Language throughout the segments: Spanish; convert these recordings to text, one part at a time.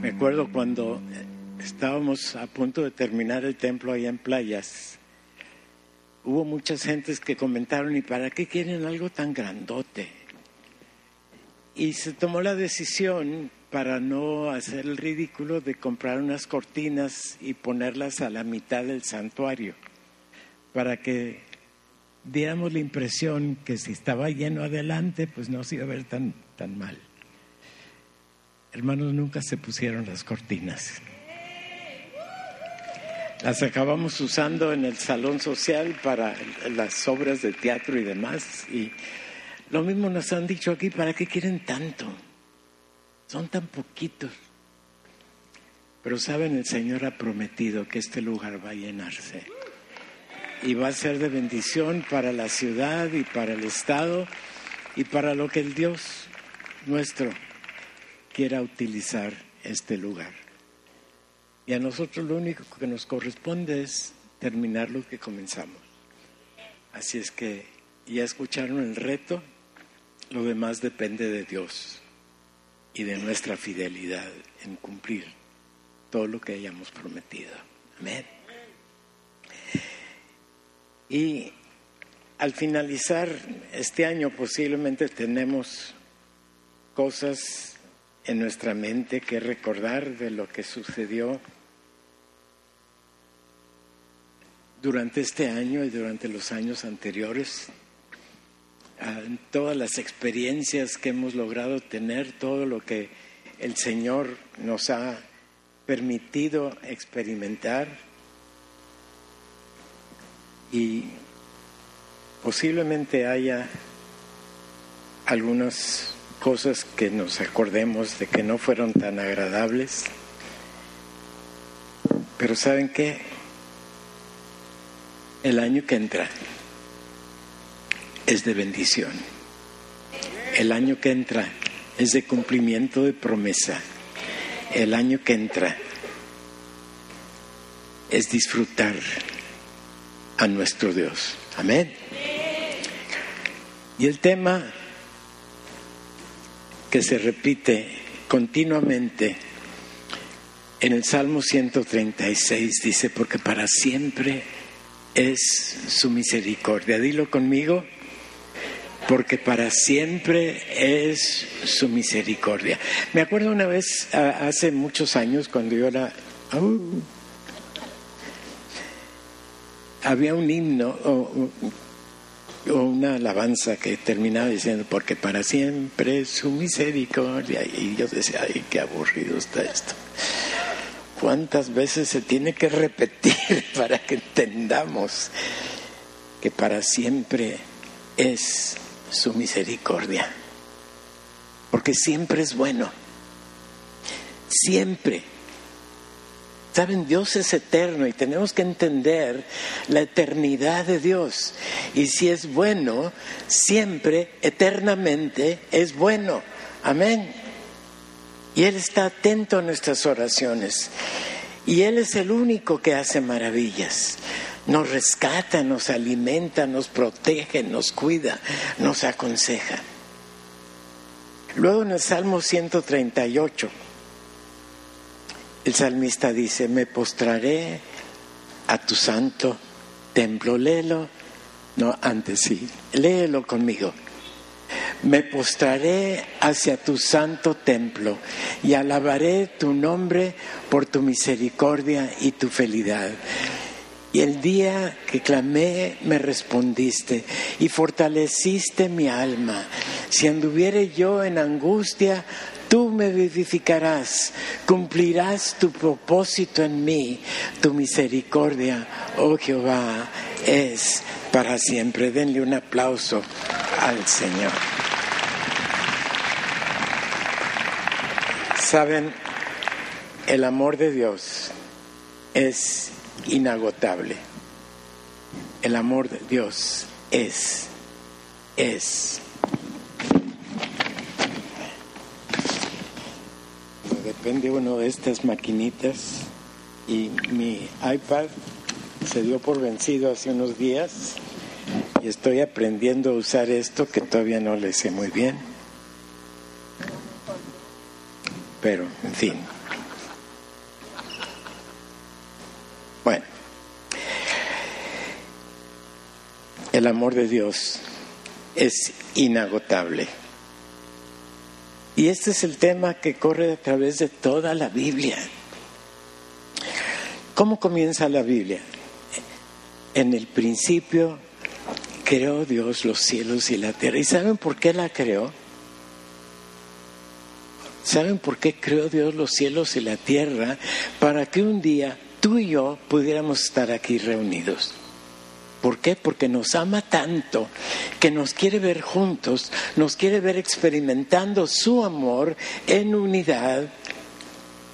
Me acuerdo cuando estábamos a punto de terminar el templo allá en playas, hubo muchas gentes que comentaron, ¿y para qué quieren algo tan grandote? Y se tomó la decisión para no hacer el ridículo de comprar unas cortinas y ponerlas a la mitad del santuario, para que diéramos la impresión que si estaba lleno adelante, pues no se iba a ver tan, tan mal. Hermanos, nunca se pusieron las cortinas. Las acabamos usando en el salón social para las obras de teatro y demás. Y lo mismo nos han dicho aquí, ¿para qué quieren tanto? Son tan poquitos. Pero saben, el Señor ha prometido que este lugar va a llenarse. Y va a ser de bendición para la ciudad y para el Estado y para lo que el Dios nuestro quiera utilizar este lugar. Y a nosotros lo único que nos corresponde es terminar lo que comenzamos. Así es que ya escucharon el reto, lo demás depende de Dios y de nuestra fidelidad en cumplir todo lo que hayamos prometido. Amén. Y al finalizar este año posiblemente tenemos cosas en nuestra mente que recordar de lo que sucedió durante este año y durante los años anteriores, todas las experiencias que hemos logrado tener, todo lo que el Señor nos ha permitido experimentar y posiblemente haya algunas cosas que nos acordemos de que no fueron tan agradables, pero ¿saben qué? El año que entra es de bendición. El año que entra es de cumplimiento de promesa. El año que entra es disfrutar a nuestro Dios. Amén. Y el tema que se repite continuamente en el Salmo 136 dice, porque para siempre es su misericordia. Dilo conmigo, porque para siempre es su misericordia. Me acuerdo una vez, hace muchos años, cuando yo era... Había un himno una alabanza que terminaba diciendo, porque para siempre es su misericordia. Y yo decía, ay, qué aburrido está esto cuántas veces se tiene que repetir para que entendamos que para siempre es su misericordia. Porque siempre es bueno. Siempre. Saben, Dios es eterno y tenemos que entender la eternidad de Dios. Y si es bueno, siempre, eternamente, es bueno. Amén. Y Él está atento a nuestras oraciones. Y Él es el único que hace maravillas. Nos rescata, nos alimenta, nos protege, nos cuida, nos aconseja. Luego en el Salmo 138, el salmista dice, me postraré a tu santo templo. Léelo. No, antes sí. Léelo conmigo. Me postraré hacia tu santo templo y alabaré tu nombre por tu misericordia y tu fidelidad. Y el día que clamé me respondiste y fortaleciste mi alma. Si anduviere yo en angustia, tú me vivificarás, cumplirás tu propósito en mí. Tu misericordia, oh Jehová, es para siempre. Denle un aplauso al Señor. Saben, el amor de Dios es inagotable. El amor de Dios es, es. vendí uno de estas maquinitas y mi iPad se dio por vencido hace unos días y estoy aprendiendo a usar esto que todavía no le sé muy bien. Pero, en fin. Bueno, el amor de Dios es inagotable. Y este es el tema que corre a través de toda la Biblia. ¿Cómo comienza la Biblia? En el principio creó Dios los cielos y la tierra. ¿Y saben por qué la creó? ¿Saben por qué creó Dios los cielos y la tierra? Para que un día tú y yo pudiéramos estar aquí reunidos. ¿Por qué? Porque nos ama tanto que nos quiere ver juntos, nos quiere ver experimentando su amor en unidad,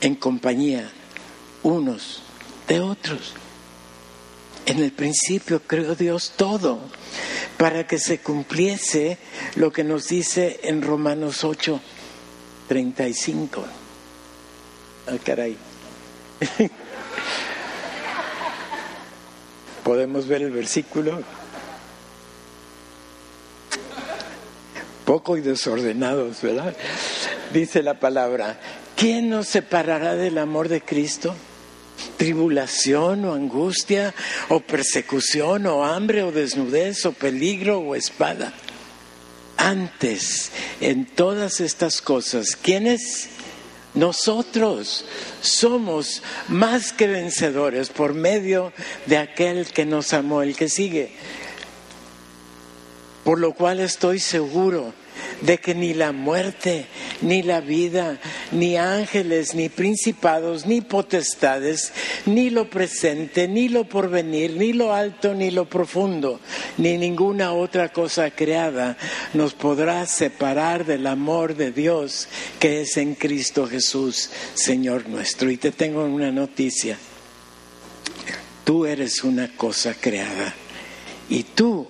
en compañía, unos de otros. En el principio creó Dios todo para que se cumpliese lo que nos dice en Romanos 8, 35. Ah, caray. Podemos ver el versículo. Poco y desordenados, ¿verdad? Dice la palabra, ¿quién nos separará del amor de Cristo? tribulación o angustia o persecución o hambre o desnudez o peligro o espada. Antes, en todas estas cosas, ¿quiénes? Nosotros somos más que vencedores por medio de aquel que nos amó, el que sigue. Por lo cual estoy seguro de que ni la muerte, ni la vida, ni ángeles, ni principados, ni potestades, ni lo presente, ni lo porvenir, ni lo alto, ni lo profundo, ni ninguna otra cosa creada nos podrá separar del amor de Dios que es en Cristo Jesús, Señor nuestro. Y te tengo una noticia. Tú eres una cosa creada y tú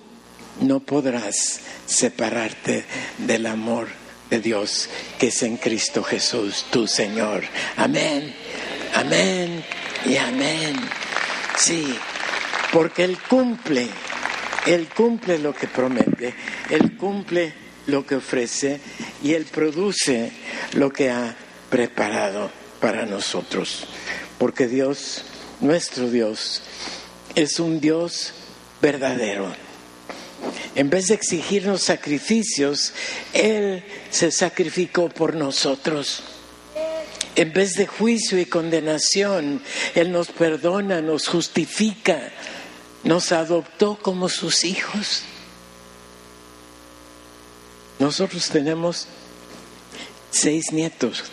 no podrás separarte del amor de Dios que es en Cristo Jesús, tu Señor. Amén, amén y amén. Sí, porque Él cumple, Él cumple lo que promete, Él cumple lo que ofrece y Él produce lo que ha preparado para nosotros. Porque Dios, nuestro Dios, es un Dios verdadero en vez de exigirnos sacrificios, Él se sacrificó por nosotros. En vez de juicio y condenación, Él nos perdona, nos justifica, nos adoptó como sus hijos. Nosotros tenemos seis nietos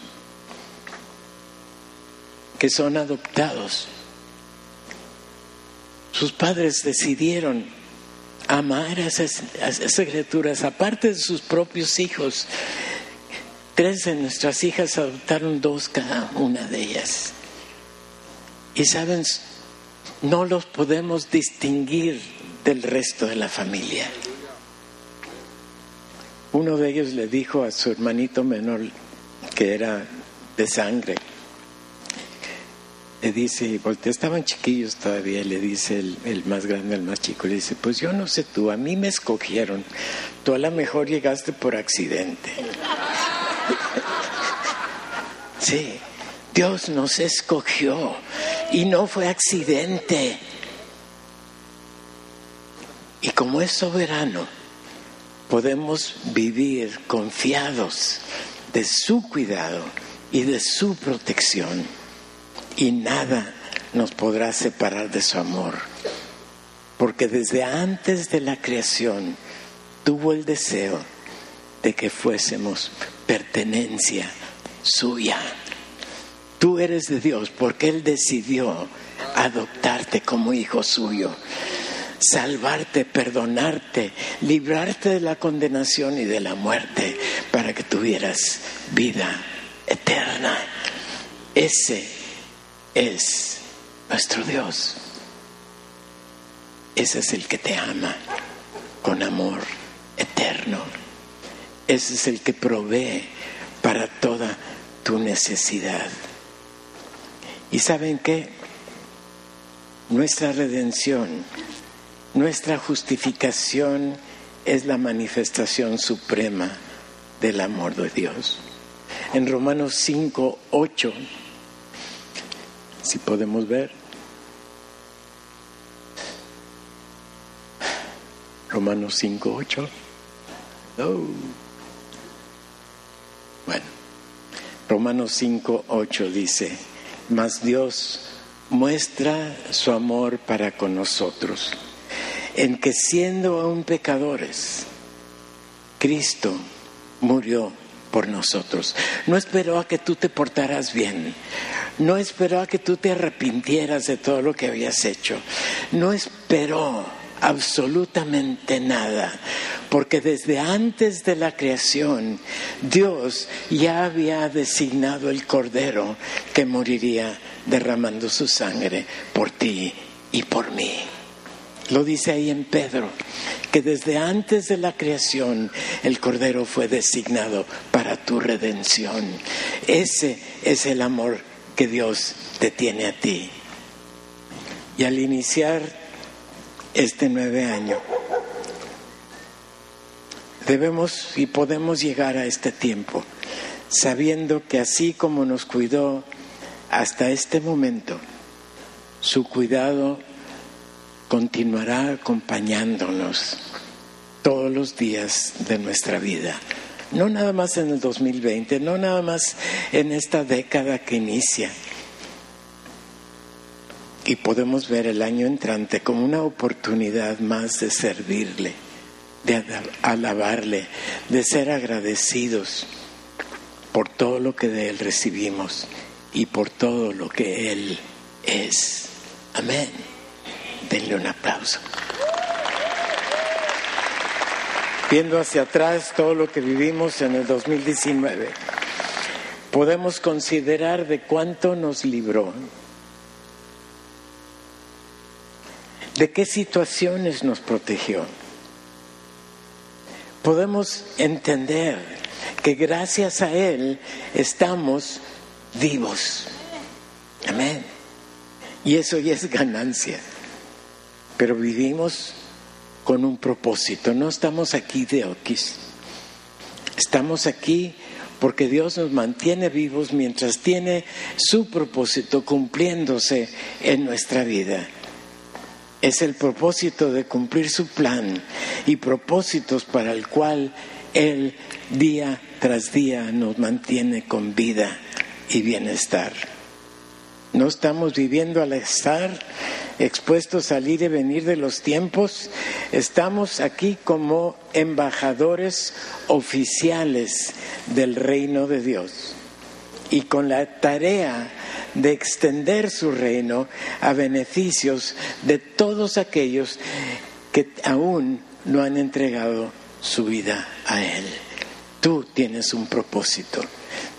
que son adoptados. Sus padres decidieron amar a esas, criaturas, aparte de sus propios hijos. Tres de nuestras hijas adoptaron dos cada una de ellas. Y saben, no los podemos distinguir del resto de la familia. Uno de ellos le dijo a su hermanito menor, que era de sangre, le dice, porque estaban chiquillos todavía, le dice el, más grande al más chico, le dice, pues yo no sé tú, a mí me escogieron, tú a lo mejor llegaste por accidente. sí, Dios nos escogió y no fue accidente. Y como es soberano, podemos vivir confiados de su cuidado y de su protección y nada nos podrá separar de su amor, porque desde antes de la creación tuvo el deseo de que fuésemos pertenencia suya. Tú eres de Dios porque Él decidió adoptarte como hijo suyo, salvarte, perdonarte, librarte de la condenación y de la muerte para que tuvieras vida eterna. Ese es nuestro Dios. Ese es el que te ama con amor eterno. Ese es el que provee para toda tu necesidad. ¿Y saben qué? Nuestra redención, nuestra justificación es la manifestación suprema del amor de Dios. En Romanos 5, 8 si podemos ver. Romanos 5, 8. Bueno, Romanos 5, 8 dice, mas Dios muestra su amor para con nosotros, en que siendo aún pecadores, Cristo murió por nosotros. No esperó a que tú te portaras bien. No esperó a que tú te arrepintieras de todo lo que habías hecho. No esperó absolutamente nada, porque desde antes de la creación Dios ya había designado el Cordero que moriría derramando su sangre por ti y por mí. Lo dice ahí en Pedro, que desde antes de la creación el Cordero fue designado para tu redención. Ese es el amor que Dios te tiene a ti. Y al iniciar este nueve año, debemos y podemos llegar a este tiempo sabiendo que así como nos cuidó hasta este momento, su cuidado continuará acompañándonos todos los días de nuestra vida. No nada más en el 2020, no nada más en esta década que inicia. Y podemos ver el año entrante como una oportunidad más de servirle, de alabarle, de ser agradecidos por todo lo que de Él recibimos y por todo lo que Él es. Amén. Denle un aplauso. Viendo hacia atrás todo lo que vivimos en el 2019, podemos considerar de cuánto nos libró, de qué situaciones nos protegió. Podemos entender que gracias a Él estamos vivos. Amén. Y eso ya es ganancia pero vivimos con un propósito. No estamos aquí de oquis. Estamos aquí porque Dios nos mantiene vivos mientras tiene su propósito cumpliéndose en nuestra vida. Es el propósito de cumplir su plan y propósitos para el cual Él día tras día nos mantiene con vida y bienestar. No estamos viviendo al estar expuestos a salir y venir de los tiempos, estamos aquí como embajadores oficiales del reino de Dios y con la tarea de extender su reino a beneficios de todos aquellos que aún no han entregado su vida a Él. Tú tienes un propósito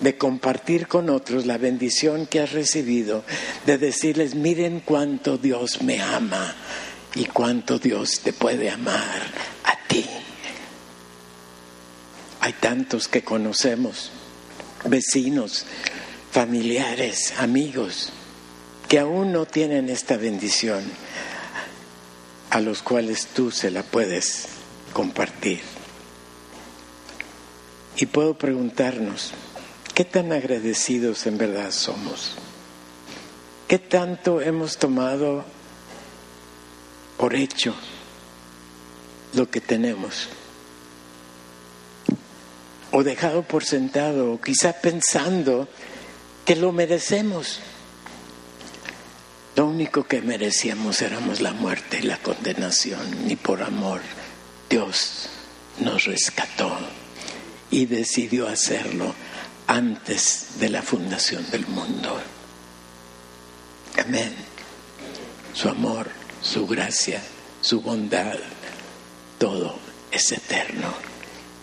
de compartir con otros la bendición que has recibido, de decirles, miren cuánto Dios me ama y cuánto Dios te puede amar a ti. Hay tantos que conocemos, vecinos, familiares, amigos, que aún no tienen esta bendición, a los cuales tú se la puedes compartir. Y puedo preguntarnos, ¿Qué tan agradecidos en verdad somos? ¿Qué tanto hemos tomado por hecho lo que tenemos? O dejado por sentado, o quizá pensando que lo merecemos. Lo único que merecíamos éramos la muerte y la condenación, y por amor Dios nos rescató y decidió hacerlo antes de la fundación del mundo. Amén. Su amor, su gracia, su bondad, todo es eterno.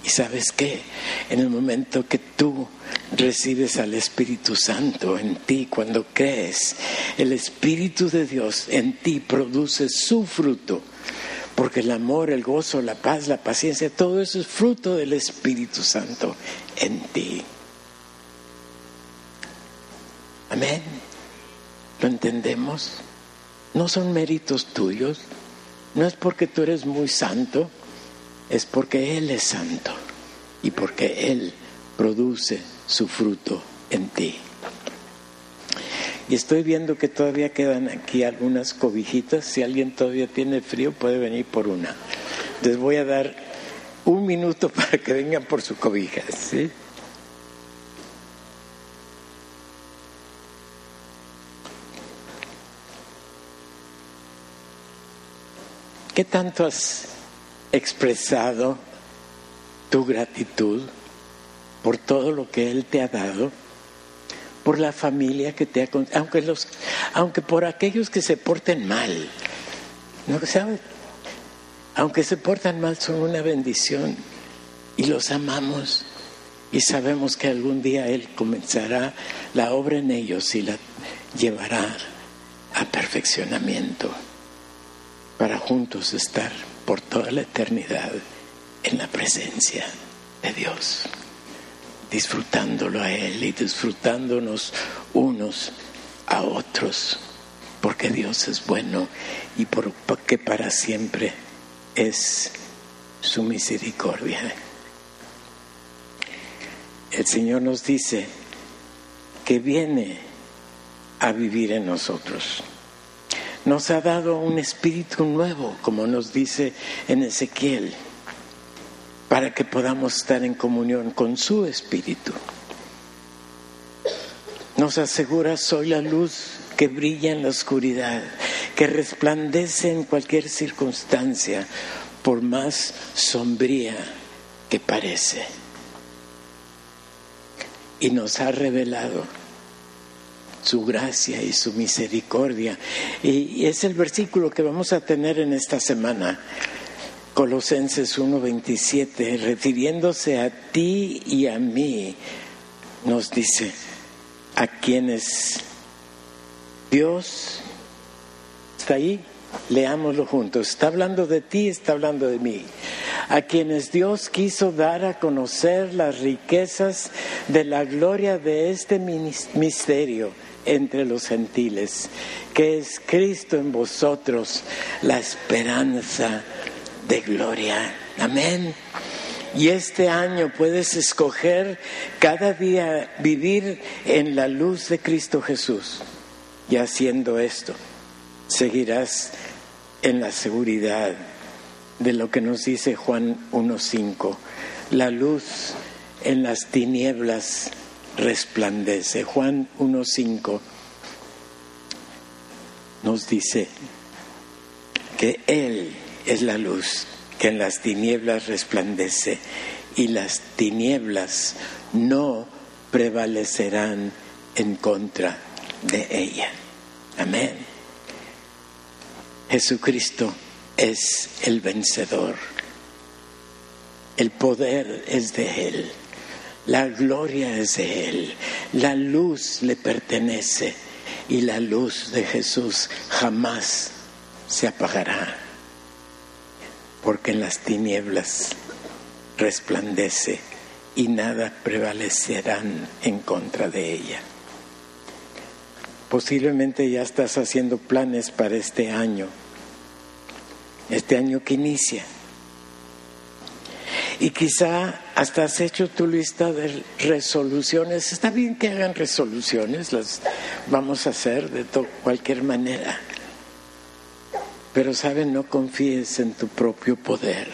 Y sabes qué? En el momento que tú recibes al Espíritu Santo en ti, cuando crees, el Espíritu de Dios en ti produce su fruto. Porque el amor, el gozo, la paz, la paciencia, todo eso es fruto del Espíritu Santo en ti. Amén. ¿Lo entendemos? No son méritos tuyos. No es porque tú eres muy santo, es porque Él es santo y porque Él produce su fruto en ti. Y estoy viendo que todavía quedan aquí algunas cobijitas. Si alguien todavía tiene frío, puede venir por una. Les voy a dar un minuto para que vengan por su cobija. ¿sí? ¿Qué tanto has expresado tu gratitud por todo lo que Él te ha dado? Por la familia que te ha aunque los aunque por aquellos que se porten mal. ¿No sabes? Aunque se portan mal son una bendición y los amamos y sabemos que algún día Él comenzará la obra en ellos y la llevará a perfeccionamiento para juntos estar por toda la eternidad en la presencia de Dios, disfrutándolo a Él y disfrutándonos unos a otros, porque Dios es bueno y porque para siempre es su misericordia. El Señor nos dice que viene a vivir en nosotros nos ha dado un espíritu nuevo, como nos dice en Ezequiel, para que podamos estar en comunión con su espíritu. Nos asegura, soy la luz que brilla en la oscuridad, que resplandece en cualquier circunstancia, por más sombría que parece. Y nos ha revelado su gracia y su misericordia. Y, es el versículo que vamos a tener en esta semana. Colosenses 1:27, refiriéndose a ti y a mí, nos dice, a quienes Dios está ahí, leámoslo juntos, está hablando de ti, está hablando de mí, a quienes Dios quiso dar a conocer las riquezas de la gloria de este misterio entre los gentiles, que es Cristo en vosotros, la esperanza de gloria. Amén. Y este año puedes escoger cada día vivir en la luz de Cristo Jesús. Y haciendo esto, seguirás en la seguridad de lo que nos dice Juan 1.5. La luz en las tinieblas resplandece. Juan 1.5 nos dice que Él es la luz que en las tinieblas resplandece y las tinieblas no prevalecerán en contra de ella. Amén. Jesucristo es el vencedor. El poder es de Él. La gloria es de Él, la luz le pertenece. Y la luz de Jesús jamás se apagará, porque en las tinieblas resplandece y nada prevalecerán en contra de ella. Posiblemente ya estás haciendo planes para este año, este año que inicia y quizá hasta has hecho tu lista de resoluciones. Está bien que hagan resoluciones, las vamos a hacer de cualquier manera. Pero, ¿saben? No confíes en tu propio poder.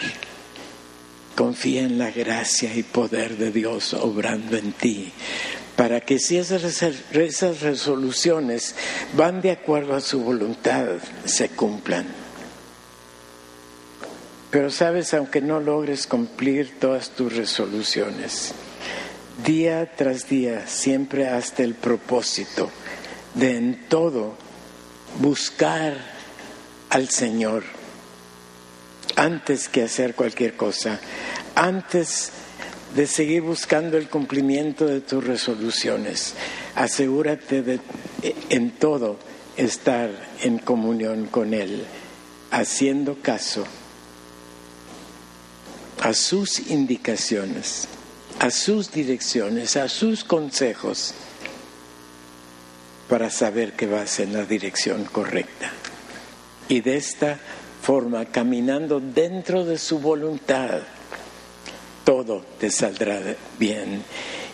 Confía en la gracia y poder de Dios obrando en ti, para que si esas, esas resoluciones van de acuerdo a su voluntad, se cumplan. Pero sabes, aunque no logres cumplir todas tus resoluciones, día tras día siempre hasta el propósito de en todo buscar al Señor antes que hacer cualquier cosa, antes de seguir buscando el cumplimiento de tus resoluciones. Asegúrate de en todo estar en comunión con Él, haciendo caso a sus indicaciones, a sus direcciones, a sus consejos, para saber que vas en la dirección correcta. Y de esta forma, caminando dentro de su voluntad, todo te saldrá bien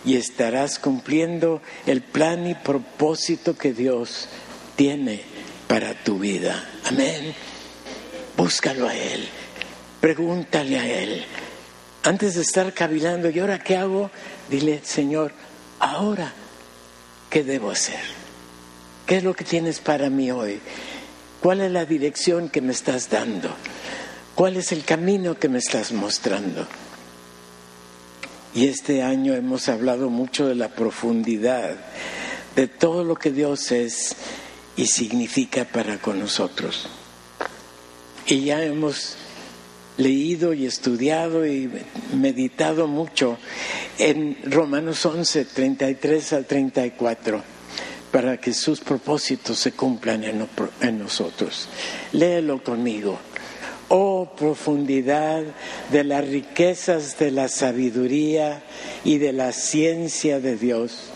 y estarás cumpliendo el plan y propósito que Dios tiene para tu vida. Amén. Búscalo a Él pregúntale a Él. Antes de estar cavilando, ¿y ahora qué hago? Dile, Señor, ahora, ¿qué debo hacer? ¿Qué es lo que tienes para mí hoy? ¿Cuál es la dirección que me estás dando? ¿Cuál es el camino que me estás mostrando? Y este año hemos hablado mucho de la profundidad, de todo lo que Dios es y significa para con nosotros. Y ya hemos leído y estudiado y meditado mucho en Romanos 11, 33 al 34, para que sus propósitos se cumplan en, en nosotros. Léelo conmigo. Oh profundidad de las riquezas de la sabiduría y de la ciencia de Dios,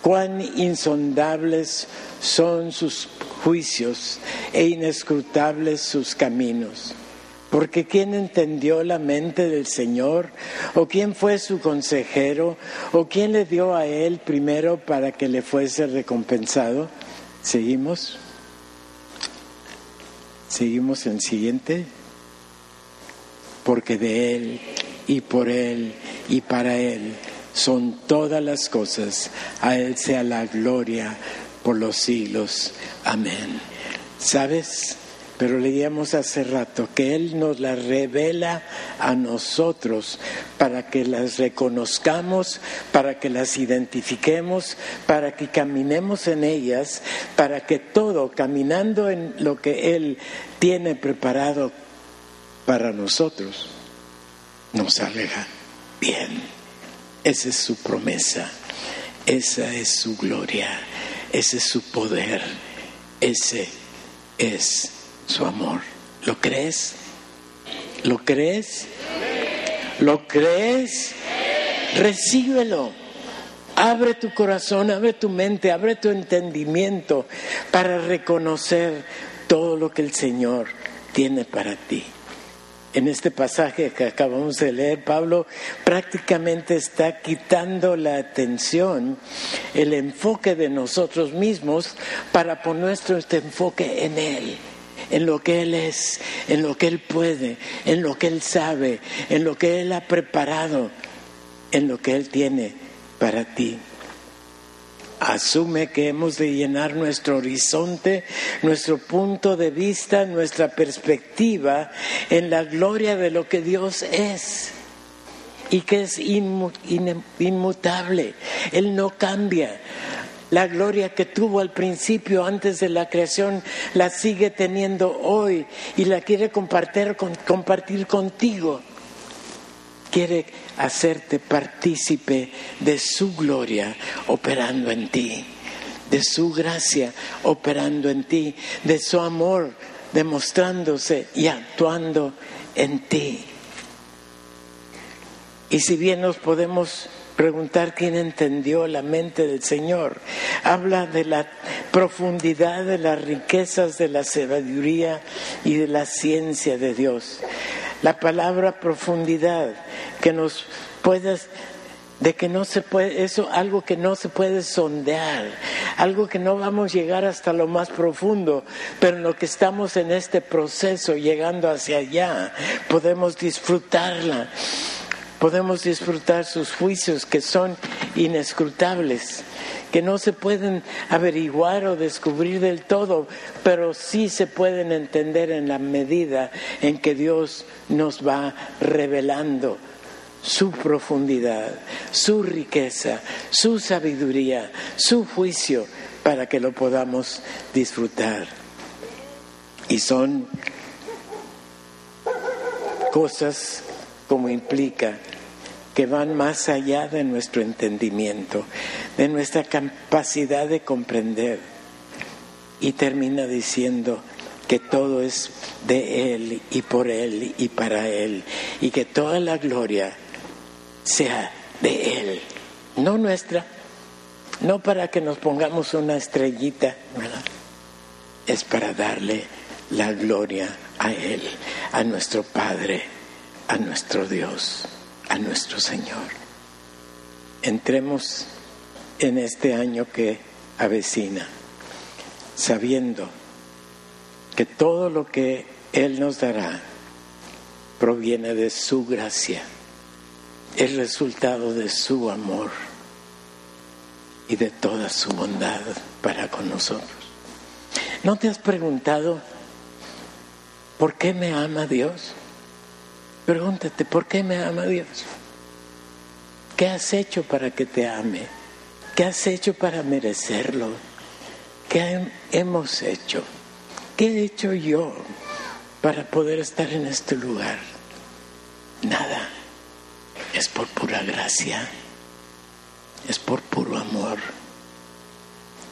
cuán insondables son sus juicios e inescrutables sus caminos. Porque ¿quién entendió la mente del Señor? ¿O quién fue su consejero? ¿O quién le dio a él primero para que le fuese recompensado? ¿Seguimos? ¿Seguimos en siguiente? Porque de Él y por Él y para Él son todas las cosas. A Él sea la gloria por los siglos. Amén. ¿Sabes? Pero leíamos hace rato que Él nos las revela a nosotros para que las reconozcamos, para que las identifiquemos, para que caminemos en ellas, para que todo, caminando en lo que Él tiene preparado para nosotros, nos salga bien. Esa es su promesa, esa es su gloria ese es su poder, ese es su amor. ¿Lo crees? ¿Lo crees? ¿Lo crees? Recíbelo. Abre tu corazón, abre tu mente, abre tu entendimiento para reconocer todo lo que el Señor tiene para ti en este pasaje que acabamos de leer, Pablo prácticamente está quitando la atención, el enfoque de nosotros mismos para poner nuestro enfoque en Él, en lo que Él es, en lo que Él puede, en lo que Él sabe, en lo que Él ha preparado, en lo que Él tiene para ti asume que hemos de llenar nuestro horizonte, nuestro punto de vista, nuestra perspectiva en la gloria de lo que Dios es y que es inmutable. Él no cambia. La gloria que tuvo al principio, antes de la creación, la sigue teniendo hoy y la quiere compartir, contigo quiere hacerte partícipe de su gloria operando en ti, de su gracia operando en ti, de su amor demostrándose y actuando en ti. Y si bien nos podemos preguntar quién entendió la mente del Señor. Habla de la profundidad de las riquezas de la sabiduría y de la ciencia de Dios. La palabra profundidad que nos puedas de que no se puede, eso algo que no se puede sondear, algo que no vamos a llegar hasta lo más profundo, pero en lo que estamos en este proceso llegando hacia allá, podemos disfrutarla podemos disfrutar sus juicios que son inescrutables, que no se pueden averiguar o descubrir del todo, pero sí se pueden entender en la medida en que Dios nos va revelando su profundidad, su riqueza, su sabiduría, su juicio, para que lo podamos disfrutar. Y son cosas como implica que van más allá de nuestro entendimiento, de nuestra capacidad de comprender. Y termina diciendo que todo es de Él y por Él y para Él, y que toda la gloria sea de Él, no nuestra, no para que nos pongamos una estrellita, es para darle la gloria a Él, a nuestro Padre, a nuestro Dios a nuestro Señor. Entremos en este año que avecina, sabiendo que todo lo que Él nos dará proviene de su gracia, es resultado de su amor y de toda su bondad para con nosotros. ¿No te has preguntado por qué me ama Dios? Pregúntate, ¿por qué me ama Dios? ¿Qué has hecho para que te ame? ¿Qué has hecho para merecerlo? ¿Qué hemos hecho? ¿Qué he hecho yo para poder estar en este lugar? Nada. Es por pura gracia. Es por puro amor.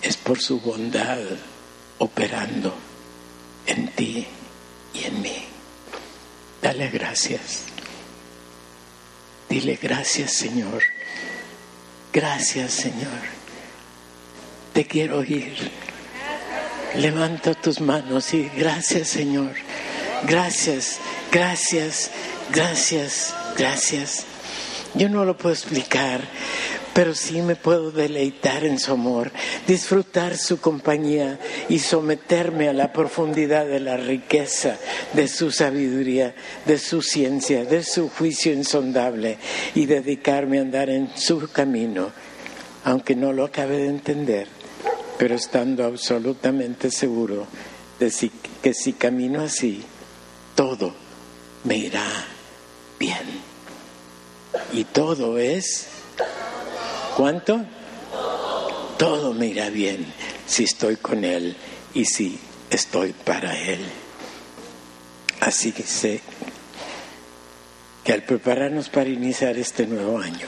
Es por su bondad operando en ti y en mí. Dale gracias. Dile gracias Señor. Gracias Señor. Te quiero oír. Levanta tus manos y gracias Señor. Gracias, gracias, gracias, gracias. Yo no lo puedo explicar, pero sí me puedo deleitar en su amor, disfrutar su compañía y someterme a la profundidad de la riqueza de su sabiduría, de su ciencia, de su juicio insondable y dedicarme a andar en su camino, aunque no lo acabe de entender, pero estando absolutamente seguro de que si camino así, todo me irá bien. Y todo es ¿Cuánto? Todo me irá bien si estoy con Él y si estoy para Él. Así que sé que al prepararnos para iniciar este nuevo año,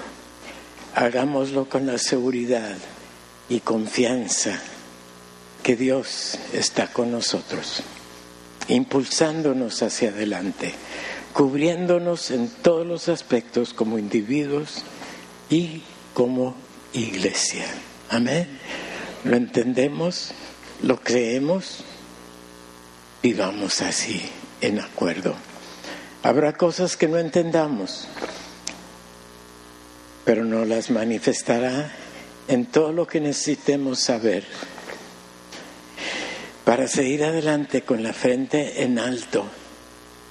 hagámoslo con la seguridad y confianza que Dios está con nosotros, impulsándonos hacia adelante, cubriéndonos en todos los aspectos como individuos y como iglesia. Amén. Lo entendemos, lo creemos, y vamos así, en acuerdo. Habrá cosas que no entendamos, pero no las manifestará en todo lo que necesitemos saber para seguir adelante con la frente en alto,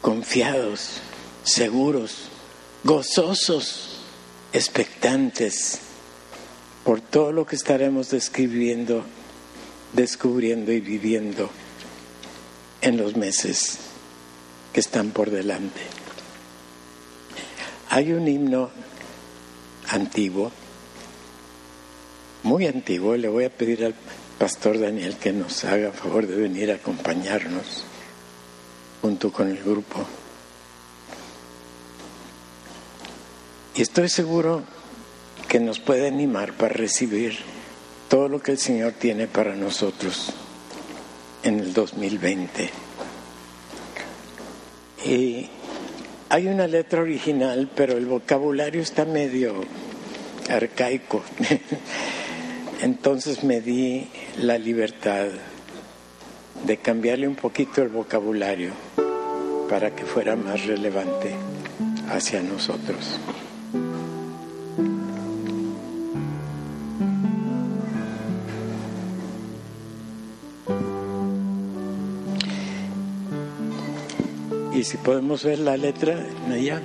confiados, seguros, gozosos expectantes por todo lo que estaremos describiendo, descubriendo y viviendo en los meses que están por delante. Hay un himno antiguo, muy antiguo, le voy a pedir al pastor Daniel que nos haga favor de venir a acompañarnos junto con el grupo. Y estoy seguro que nos puede animar para recibir todo lo que el Señor tiene para nosotros en el 2020. Y hay una letra original, pero el vocabulario está medio arcaico. Entonces me di la libertad de cambiarle un poquito el vocabulario para que fuera más relevante hacia nosotros. Y si podemos ver la letra allá.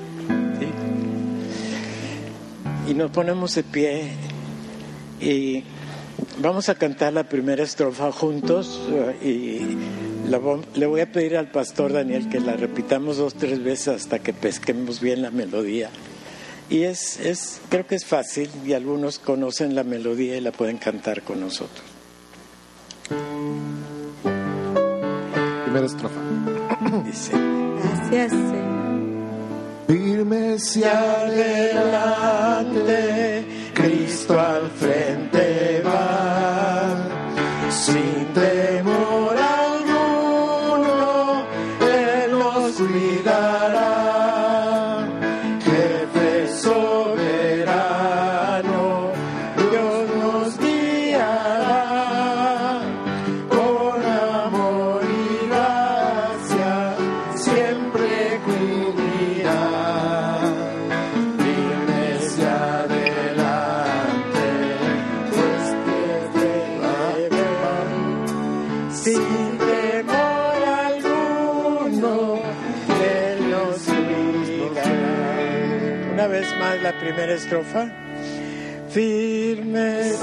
Y nos ponemos de pie y vamos a cantar la primera estrofa juntos y le voy a pedir al pastor Daniel que la repitamos dos tres veces hasta que pesquemos bien la melodía. Y es, es, creo que es fácil y algunos conocen la melodía y la pueden cantar con nosotros. Primera estrofa. Dice. Gracias, Señor. Firme hacia adelante, Cristo al frente va, sin estrofa. Firmes